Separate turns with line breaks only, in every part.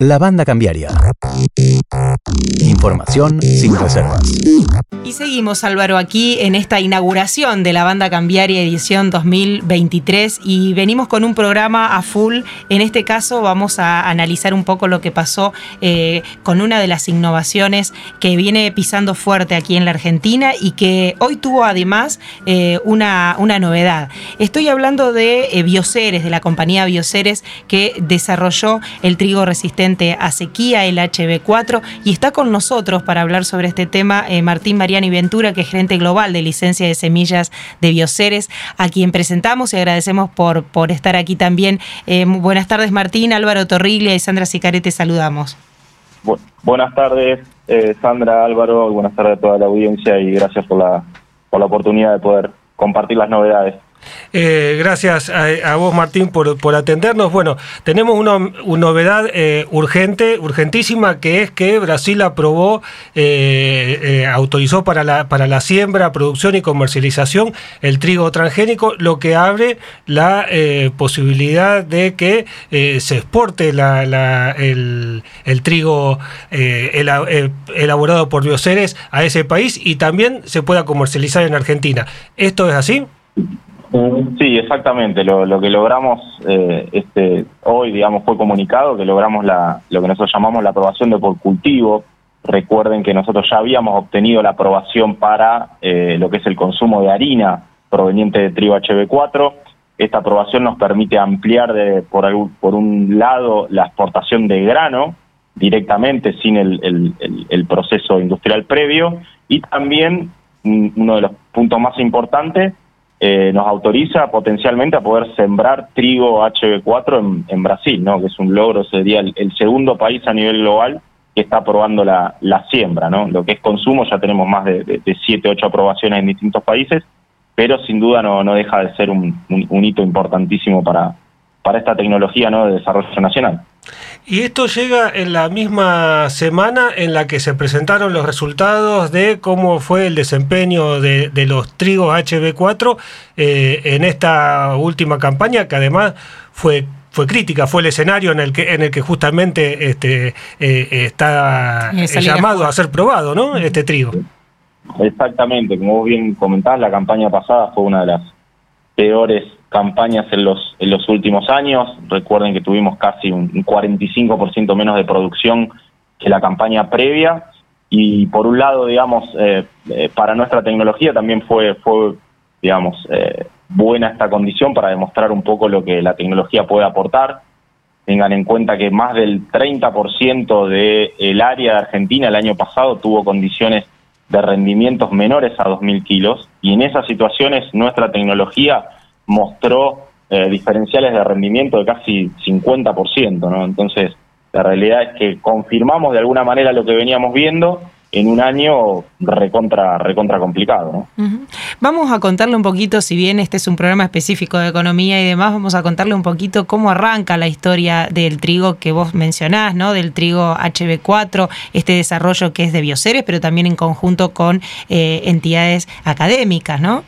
La banda cambiaria. Información sin reservas.
Y seguimos, Álvaro, aquí en esta inauguración de la banda cambiaria edición 2023 y venimos con un programa a full. En este caso vamos a analizar un poco lo que pasó eh, con una de las innovaciones que viene pisando fuerte aquí en la Argentina y que hoy tuvo además eh, una, una novedad. Estoy hablando de eh, Bioceres, de la compañía Bioceres que desarrolló el trigo resistente a sequía, el HB4, y está con nosotros para hablar sobre este tema Martín María Ventura, que es gerente global de licencia de semillas de Bioceres, a quien presentamos y agradecemos por, por estar aquí también. Eh, buenas tardes, Martín, Álvaro Torriglia y Sandra Sicarete, saludamos.
buenas tardes, eh, Sandra, Álvaro, buenas tardes a toda la audiencia y gracias por la, por la oportunidad de poder compartir las novedades.
Eh, gracias a, vos, Martín, por, atendernos. Bueno, tenemos una, novedad eh, urgente, urgentísima, que es que Brasil aprobó, eh, autorizó para la, para la siembra, producción y comercialización el trigo transgénico, lo que abre la posibilidad de que se exporte el, trigo elaborado por Bioceres a ese país y también se pueda comercializar en Argentina. ¿Esto es así?
Sí, exactamente. Lo, que logramos eh, este, hoy, digamos, fue comunicado que logramos la, lo que nosotros llamamos la aprobación de por cultivo. Recuerden que nosotros ya habíamos obtenido la aprobación para eh, lo que es el consumo de harina proveniente de trigo HB4. Esta aprobación nos permite ampliar de, por, por un lado la exportación de grano directamente sin el, el proceso industrial previo y también uno de los puntos más importantes eh, nos autoriza potencialmente a poder sembrar trigo HB4 en, Brasil, ¿no? que es un logro, sería el, segundo país a nivel global que está aprobando la, siembra. ¿no? Lo que es consumo ya tenemos más de, de, 7, 8 aprobaciones en distintos países, pero sin duda no, no deja de ser un, un hito importantísimo para, para esta tecnología ¿no? de desarrollo nacional.
Y esto llega en la misma semana en la que se presentaron los resultados de cómo fue el desempeño de, los trigos HB4 eh, en esta última campaña, que además fue fue crítica, fue el escenario en el que en el que justamente este eh, está llamado a ser probado, ¿no? Este trigo.
Exactamente, como vos bien comentás, la campaña pasada fue una de las peores campañas en los, en los últimos años. Recuerden que tuvimos casi un 45% menos de producción que la campaña previa. Y por un lado, digamos, eh, eh, para nuestra tecnología también fue, fue digamos, eh, buena esta condición para demostrar un poco lo que la tecnología puede aportar. Tengan en cuenta que más del 30% del área de Argentina el año pasado tuvo condiciones de rendimientos menores a 2.000 kilos y en esas situaciones nuestra tecnología mostró eh, diferenciales de rendimiento de casi 50%, ¿no? Entonces, la realidad es que confirmamos de alguna manera lo que veníamos viendo en un año recontra, recontra complicado. ¿no?
Vamos a contarle un poquito, si bien este es un programa específico de economía y demás, vamos a contarle un poquito cómo arranca la historia del trigo que vos mencionás, ¿no? del trigo HB4, este desarrollo que es de Bioceres, pero también en conjunto con eh, entidades académicas, ¿no?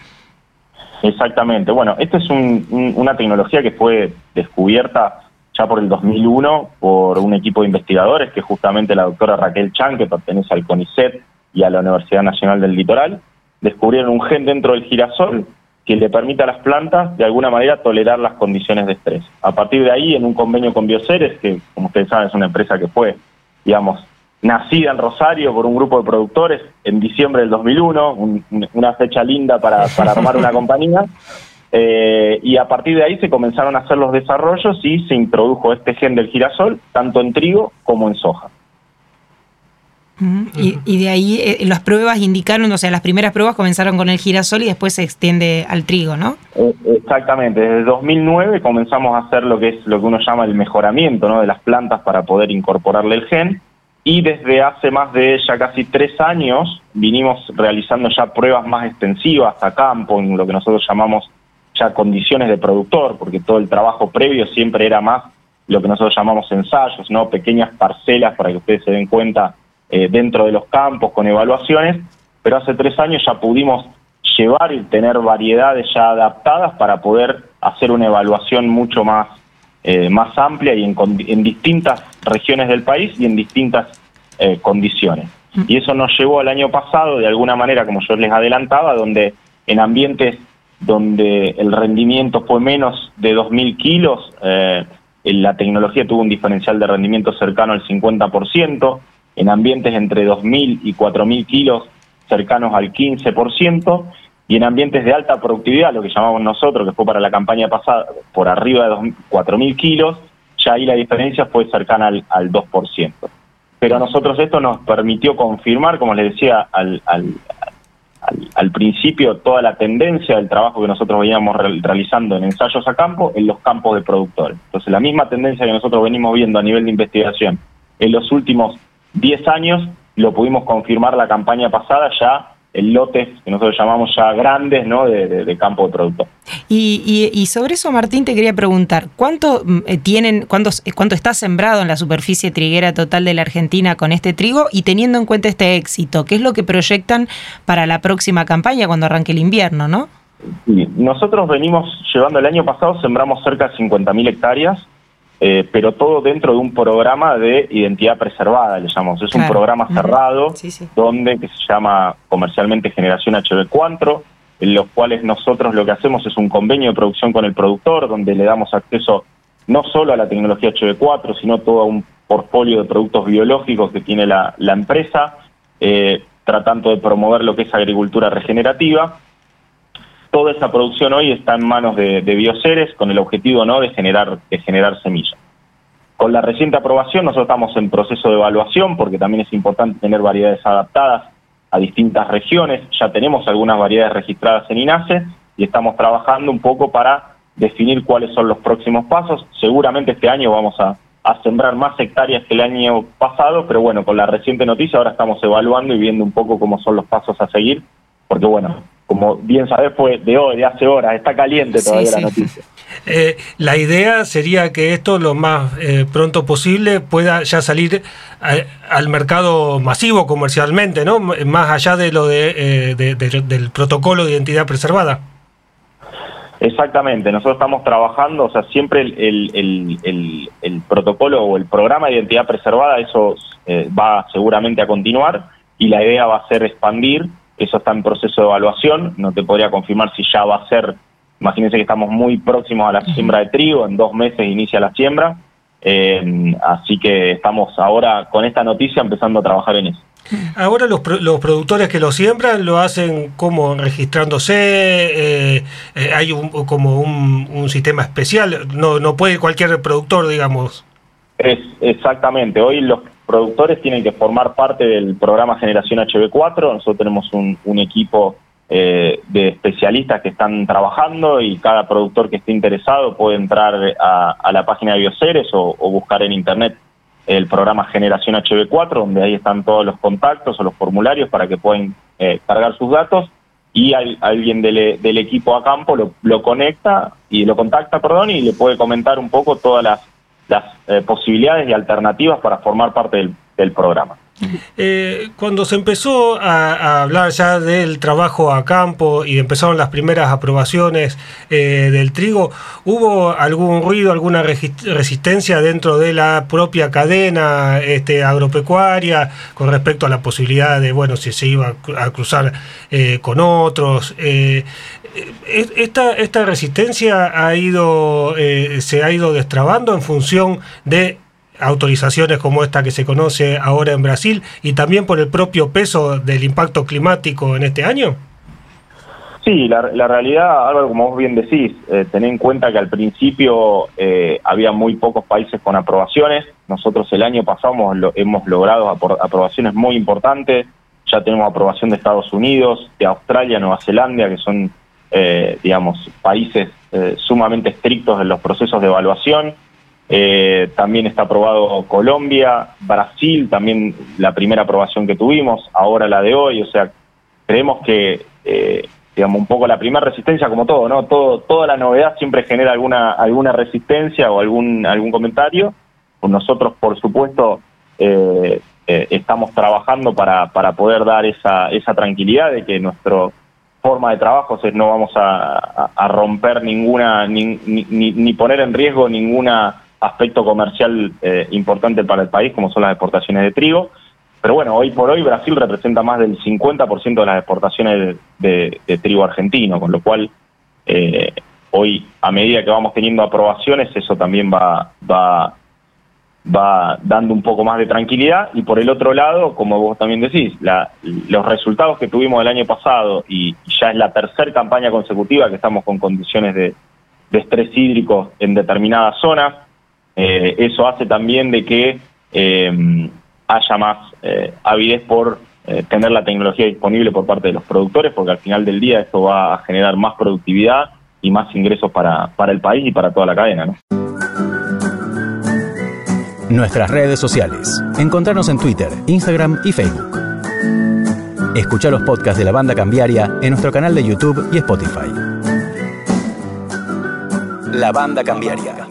Exactamente. Bueno, esta es una tecnología que fue descubierta ya por el 2001 por un equipo de investigadores, que justamente la doctora Raquel Chan, que pertenece al CONICET y a la Universidad Nacional del Litoral. Descubrieron un gen dentro del girasol que le permite a las plantas de alguna manera tolerar las condiciones de estrés. A partir de ahí, en un convenio con Bioceres, que como ustedes saben es una empresa que fue, digamos, nacida en Rosario por un grupo de productores en diciembre del 2001, una fecha linda para, para armar una compañía. Eh, y a partir de ahí se comenzaron a hacer los desarrollos y se introdujo este gen del girasol tanto en trigo como en soja.
y, de ahí eh, las pruebas indicaron, o sea, las primeras pruebas comenzaron con el girasol y después se extiende al trigo, ¿no?
Eh, exactamente, desde 2009 comenzamos a hacer lo que es lo que uno llama el mejoramiento ¿no? de las plantas para poder incorporarle el gen y desde hace más de ya casi tres años vinimos realizando ya pruebas más extensivas a campo, en lo que nosotros llamamos ya condiciones de productor, porque todo el trabajo previo siempre era más lo que nosotros llamamos ensayos, ¿no? pequeñas parcelas para que ustedes se den cuenta eh, dentro de los campos con evaluaciones, pero hace tres años ya pudimos llevar y tener variedades ya adaptadas para poder hacer una evaluación mucho más eh, más amplia y en, en, distintas regiones del país y en distintas eh, condiciones. Mm. Y eso nos llevó al año pasado, de alguna manera, como yo les adelantaba, donde en ambientes donde el rendimiento fue menos de 2.000 kilos, eh, la tecnología tuvo un diferencial de rendimiento cercano al 50%, en ambientes entre 2.000 y 4.000 kilos cercanos al 15%, y en ambientes de alta productividad, lo que llamamos nosotros, que fue para la campaña pasada, por arriba de 4.000 kilos, ya ahí la diferencia fue cercana al, al 2%. Pero a nosotros esto nos permitió confirmar, como les decía al, al, al, principio, toda la tendencia del trabajo que nosotros veníamos realizando en ensayos a campo en los campos de productores. Entonces, la misma tendencia que nosotros venimos viendo a nivel de investigación en los últimos 10 años, lo pudimos confirmar la campaña pasada ya lotes que nosotros llamamos ya grandes ¿no? de, campo de producto.
Y, sobre eso, Martín, te quería preguntar, ¿cuánto mm, eh, tienen, cuánto, cuánto está sembrado en la superficie triguera total de la Argentina con este trigo? Y teniendo en cuenta este éxito, ¿qué es lo que proyectan para la próxima campaña cuando arranque el invierno, no?
nosotros venimos llevando el año pasado, sembramos cerca de 50.000 hectáreas, eh, pero todo dentro de un programa de identidad preservada, le llamamos. Es un programa cerrado donde que se llama comercialmente Generación HB4, en los cuales nosotros lo que hacemos es un convenio de producción con el productor, donde le damos acceso no solo a la tecnología HB4, sino todo un portfolio de productos biológicos que tiene la, empresa, eh, tratando de promover lo que es agricultura regenerativa toda esa producción hoy está en manos de, de bioseres con el objetivo no de generar, de generar semillas. Con la reciente aprobación nosotros estamos en proceso de evaluación porque también es importante tener variedades adaptadas a distintas regiones. Ya tenemos algunas variedades registradas en INASE y estamos trabajando un poco para definir cuáles son los próximos pasos. Seguramente este año vamos a sembrar más hectáreas que el año pasado, pero bueno, con la reciente noticia ahora estamos evaluando y viendo un poco cómo son los pasos a seguir, porque bueno, como bien sabés, fue de hoy, de hace horas, está caliente todavía la noticia.
Eh, la idea sería que esto lo más eh, pronto posible pueda ya salir al mercado masivo comercialmente, ¿no? Más allá de lo de, eh, del protocolo de identidad preservada.
Exactamente, nosotros estamos trabajando, o sea, siempre el, el, el, protocolo o el programa de identidad preservada, eso va seguramente a continuar y la idea va a ser expandir eso está en proceso de evaluación, no te podría confirmar si ya va a ser, imagínense que estamos muy próximos a la siembra de trigo, en dos meses inicia la siembra, eh, así que estamos ahora con esta noticia empezando a trabajar en eso.
Ahora los, los productores que lo siembran lo hacen como registrándose, eh, eh, hay un, como un, un, sistema especial, no, no puede cualquier productor, digamos.
Es, exactamente, hoy los productores tienen que formar parte del programa Generación HB4. Nosotros tenemos un, equipo eh, de especialistas que están trabajando y cada productor que esté interesado puede entrar a, la página de Bioceres o, buscar en internet el programa Generación HB4, donde ahí están todos los contactos o los formularios para que puedan eh, cargar sus datos y alguien del, del, equipo a campo lo, lo conecta y lo contacta, perdón, y le puede comentar un poco todas las las eh, posibilidades y alternativas para formar parte del, del programa.
Eh, cuando se empezó a, hablar ya del trabajo a campo y empezaron las primeras aprobaciones eh, del trigo, ¿hubo algún ruido, alguna resistencia dentro de la propia cadena este, agropecuaria con respecto a la posibilidad de, bueno, si se iba a cruzar eh, con otros? esta, esta resistencia ha ido, se ha ido destrabando en función de autorizaciones como esta que se conoce ahora en Brasil y también por el propio peso del impacto climático en este año?
Sí, la, realidad, Álvaro, como vos bien decís, eh, ten en cuenta que al principio eh, había muy pocos países con aprobaciones. Nosotros el año pasado hemos, logrado aprobaciones muy importantes. Ya tenemos aprobación de Estados Unidos, de Australia, Nueva Zelanda, que son, eh, digamos, países eh, sumamente estrictos en los procesos de evaluación. Eh, también está aprobado Colombia, Brasil, también la primera aprobación que tuvimos, ahora la de hoy, o sea, creemos que, eh, digamos, un poco la primera resistencia, como todo, ¿no? Todo, toda la novedad siempre genera alguna, alguna resistencia o algún, algún comentario. Nosotros, por supuesto, eh, estamos trabajando para, para poder dar esa, esa tranquilidad de que nuestro forma de trabajo, no vamos a, romper ninguna, ni, ni, poner en riesgo ningún aspecto comercial eh, importante para el país, como son las exportaciones de trigo. Pero bueno, hoy por hoy Brasil representa más del 50% de las exportaciones de, trigo argentino, con lo cual eh, hoy, a medida que vamos teniendo aprobaciones, eso también va, va va dando un poco más de tranquilidad y por el otro lado, como vos también decís, los resultados que tuvimos el año pasado y, ya es la tercera campaña consecutiva que estamos con condiciones de, estrés hídrico en determinadas zonas, eh, eso hace también de que eh, haya más eh, avidez por tener la tecnología disponible por parte de los productores, porque al final del día esto va a generar más productividad y más ingresos para, para el país y para toda la cadena.
Nuestras redes sociales. Encontrarnos en Twitter, Instagram y Facebook. Escucha los podcasts de la banda cambiaria en nuestro canal de YouTube y Spotify. La banda cambiaria.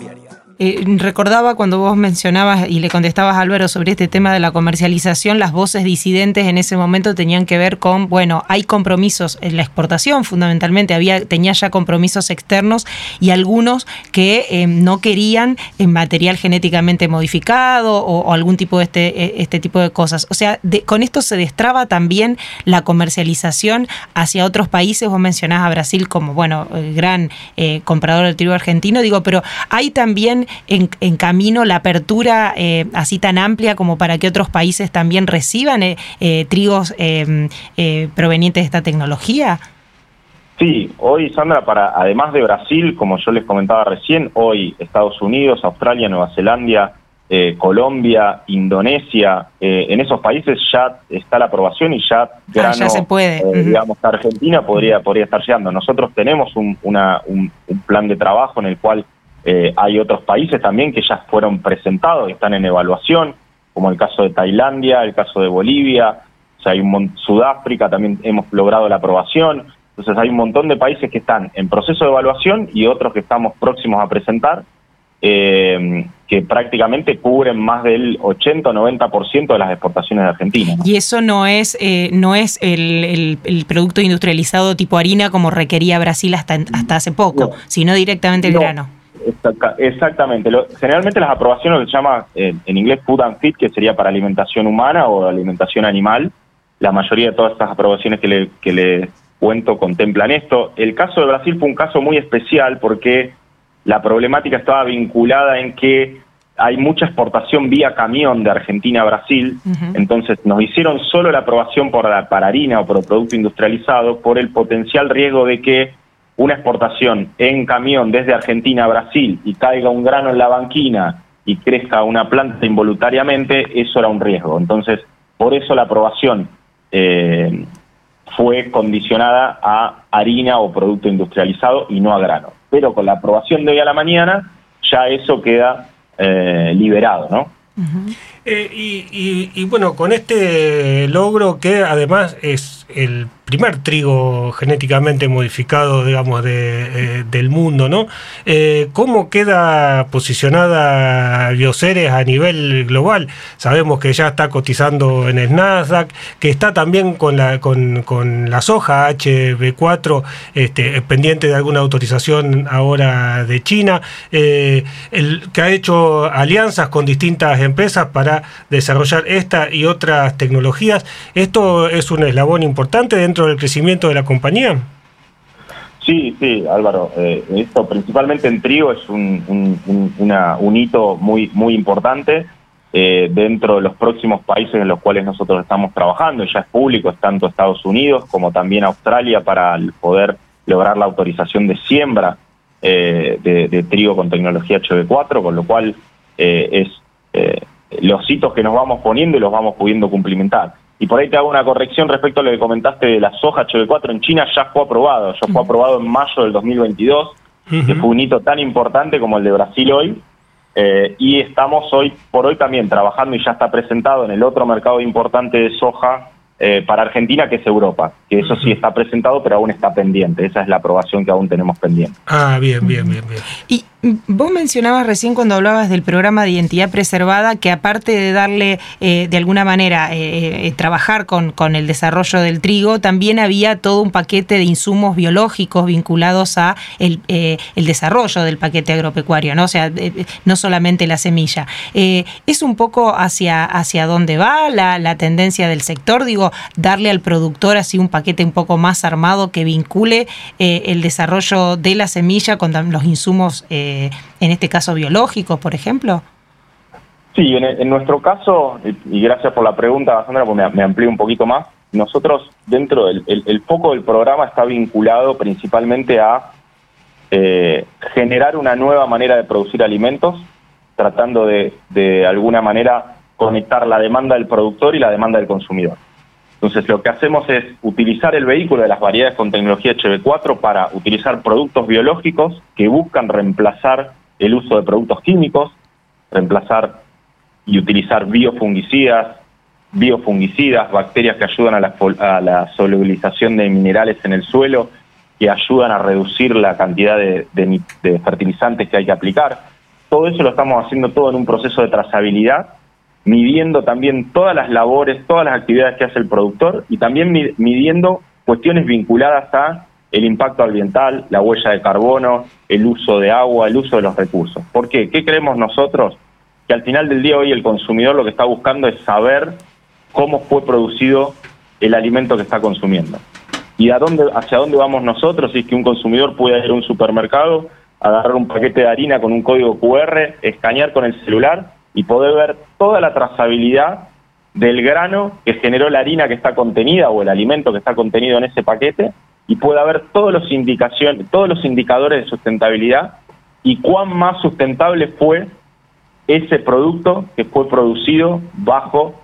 Eh, recordaba cuando vos mencionabas y le contestabas a Álvaro sobre este tema de la comercialización, las voces disidentes en ese momento tenían que ver con, bueno, hay compromisos en la exportación fundamentalmente, había, tenía ya compromisos externos y algunos que eh, no querían en material genéticamente modificado o, algún tipo de este, e, este tipo de cosas. O sea, con esto se destraba también la comercialización hacia otros países. Vos mencionás a Brasil como, bueno, gran eh, comprador del trigo argentino, digo, pero hay también en, camino la apertura eh, así tan amplia como para que otros países también reciban eh, eh, trigos provenientes de esta tecnología?
Sí, hoy Sandra, para además de Brasil, como yo les comentaba recién, hoy Estados Unidos, Australia, Nueva Zelanda, Colombia, Indonesia, en esos países ya está la aprobación y ya,
ah, ya se puede.
digamos, Argentina podría, podría estar llegando. Nosotros tenemos un, un, plan de trabajo en el cual eh, hay otros países también que ya fueron presentados y están en evaluación, como el caso de Tailandia, el caso de Bolivia, o sea, hay un Sudáfrica también hemos logrado la aprobación. Entonces hay un montón de países que están en proceso de evaluación y otros que estamos próximos a presentar, eh, que prácticamente cubren más del 80 o 90% de las exportaciones de Argentina.
Y eso no es eh, no es el, producto industrializado tipo harina como requería Brasil hasta, hasta hace poco, sino directamente el grano
exactamente. generalmente las aprobaciones se llama en inglés food and feed, que sería para alimentación humana o alimentación animal. La mayoría de todas estas aprobaciones que le, que le cuento contemplan esto. El caso de Brasil fue un caso muy especial porque la problemática estaba vinculada en que hay mucha exportación vía camión de Argentina a Brasil, entonces nos hicieron solo la aprobación por para harina o por producto industrializado por el potencial riesgo de que una exportación en camión desde Argentina a Brasil y caiga un grano en la banquina y crezca una planta involuntariamente, eso era un riesgo. Entonces, por eso la aprobación eh, fue condicionada a harina o producto industrializado y no a grano. Pero con la aprobación de hoy a la mañana, ya eso queda eh, liberado, ¿no?
Eh, y, y, bueno, con este logro que además es el primer trigo genéticamente modificado, digamos, de, eh, del mundo, ¿no? Eh, ¿Cómo queda posicionada Bioceres a nivel global? Sabemos que ya está cotizando en el Nasdaq, que está también con la, con, con la soja HB4 este, pendiente de alguna autorización ahora de China, el, que ha hecho alianzas con distintas empresas para desarrollar esta y otras tecnologías. Esto es un eslabón importante dentro del crecimiento de la compañía?
Sí, sí, Álvaro. Eh, esto principalmente en trigo es un, un, hito muy, muy importante eh, dentro de los próximos países en los cuales nosotros estamos trabajando. Ya es público, es tanto Estados Unidos como también Australia para poder lograr la autorización de siembra eh, de, trigo con tecnología HB4, con lo cual es los hitos que nos vamos poniendo y los vamos pudiendo cumplimentar. Y por ahí te hago una corrección respecto a lo que comentaste de la soja HB4 en China, ya fue aprobado, ya fue aprobado en mayo del 2022, que fue un hito tan importante como el de Brasil hoy. Eh, y estamos hoy por hoy también trabajando y ya está presentado en el otro mercado importante de soja eh, para Argentina, que es Europa, que eso sí está presentado, pero aún está pendiente. Esa es la aprobación que aún tenemos pendiente.
Ah, bien, bien, bien, bien.
Y Vos mencionabas recién cuando hablabas del programa de identidad preservada que aparte de darle eh, de alguna manera eh, eh, trabajar con, con, el desarrollo del trigo, también había todo un paquete de insumos biológicos vinculados a el, el desarrollo del paquete agropecuario, ¿no? O sea, no solamente la semilla. es un poco hacia, hacia dónde va la, la, tendencia del sector, digo, darle al productor así un paquete un poco más armado que vincule el desarrollo de la semilla con los insumos en este caso biológicos, por ejemplo?
Sí, en, nuestro caso, y gracias por la pregunta, Sandra, porque me, amplío un poquito más, nosotros dentro del el, foco del programa está vinculado principalmente a eh, generar una nueva manera de producir alimentos, tratando de, de alguna manera conectar la demanda del productor y la demanda del consumidor. Entonces, lo que hacemos es utilizar el vehículo de las variedades con tecnología HB4 para utilizar productos biológicos que buscan reemplazar el uso de productos químicos, reemplazar y utilizar biofungicidas, biofungicidas, bacterias que ayudan a la, solubilización de minerales en el suelo, que ayudan a reducir la cantidad de, fertilizantes que hay que aplicar. Todo eso lo estamos haciendo todo en un proceso de trazabilidad, midiendo también todas las labores, todas las actividades que hace el productor y también midiendo cuestiones vinculadas a el impacto ambiental, la huella de carbono, el uso de agua, el uso de los recursos. ¿Por qué? ¿Qué creemos nosotros? Que al final del día hoy el consumidor lo que está buscando es saber cómo fue producido el alimento que está consumiendo. ¿Y a dónde, hacia dónde vamos nosotros? Si es que un consumidor puede ir a un supermercado, agarrar un paquete de harina con un código QR, escanear con el celular y poder ver toda la trazabilidad del grano que generó la harina que está contenida o el alimento que está contenido en ese paquete y pueda ver todos los indicaciones, todos los indicadores de sustentabilidad y cuán más sustentable fue ese producto que fue producido bajo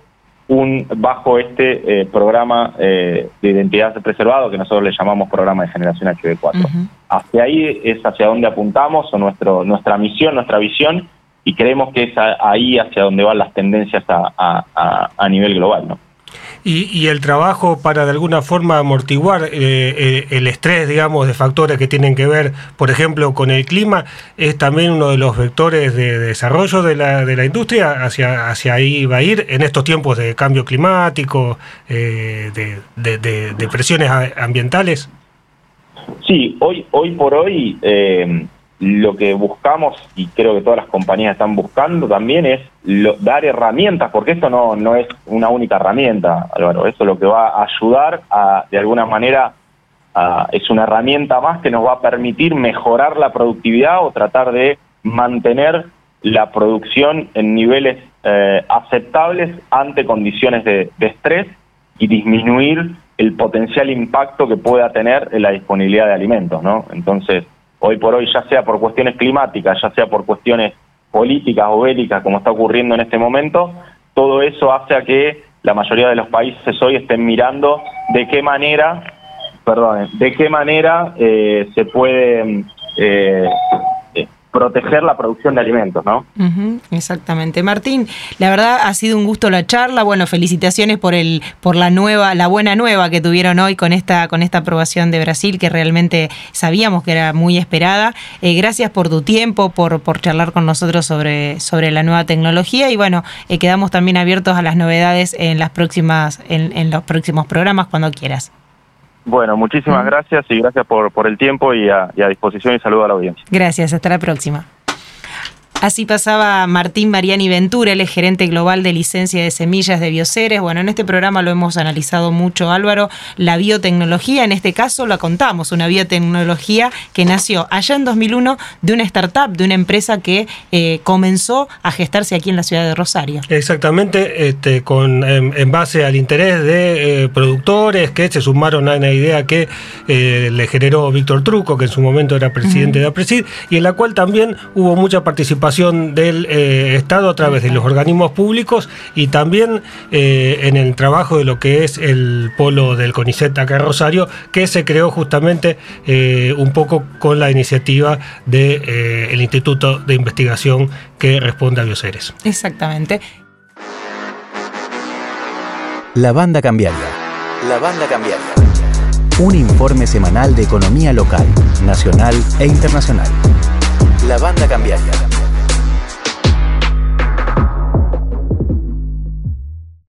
un bajo este eh, programa eh, de identidad preservado que nosotros le llamamos programa de generación HB4. Hacia ahí es hacia donde apuntamos o nuestro nuestra misión, nuestra visión y creemos que es ahí hacia donde van las tendencias a, a, a nivel global, ¿no?
y, el trabajo para de alguna forma amortiguar eh, eh, el estrés, digamos, de factores que tienen que ver, por ejemplo, con el clima, es también uno de los vectores de desarrollo de la, de la industria, hacia, hacia ahí va a ir en estos tiempos de cambio climático, eh, de, de, presiones ambientales.
Sí, hoy, hoy por hoy lo que buscamos, y creo que todas las compañías están buscando también, es dar herramientas, porque esto no, no es una única herramienta, Álvaro, eso lo que va a ayudar a, de alguna manera, es una herramienta más que nos va a permitir mejorar la productividad o tratar de mantener la producción en niveles eh, aceptables ante condiciones de, de estrés y disminuir el potencial impacto que pueda tener en la disponibilidad de alimentos, ¿no? Entonces, hoy por hoy, ya sea por cuestiones climáticas, ya sea por cuestiones políticas o bélicas, como está ocurriendo en este momento, todo eso hace a que la mayoría de los países hoy estén mirando de qué manera, perdón, de qué manera eh, se puede eh, proteger la producción de alimentos, ¿no?
exactamente. Martín, la verdad ha sido un gusto la charla. Bueno, felicitaciones por el, por la nueva, la buena nueva que tuvieron hoy con esta, con esta aprobación de Brasil, que realmente sabíamos que era muy esperada. Eh, gracias por tu tiempo, por, por charlar con nosotros sobre, sobre la nueva tecnología y bueno, eh, quedamos también abiertos a las novedades en las próximas, en, en los próximos programas cuando quieras.
Bueno, muchísimas gracias y gracias por, por el tiempo y a, y a disposición y saludo a la audiencia.
Gracias, hasta la próxima. Así pasaba Martín Mariani Ventura, el gerente global de licencia de semillas de bioceres. Bueno, en este programa lo hemos analizado mucho, Álvaro. La biotecnología, en este caso la contamos, una biotecnología que nació allá en 2001 de una startup, de una empresa que eh, comenzó a gestarse aquí en la ciudad de Rosario.
Exactamente, este, con, en, base al interés de eh, productores que se sumaron a una idea que eh, le generó Víctor Truco, que en su momento era presidente de APRESID, y en la cual también hubo mucha participación del eh, Estado a través de los organismos públicos y también eh, en el trabajo de lo que es el polo del CONICET acá en Rosario, que se creó justamente eh, un poco con la iniciativa del de, el Instituto de Investigación que responde a Bioceres.
Exactamente.
La banda cambiaria. La banda cambiaria. Un informe semanal de economía local, nacional e internacional. La Banda Cambiaria.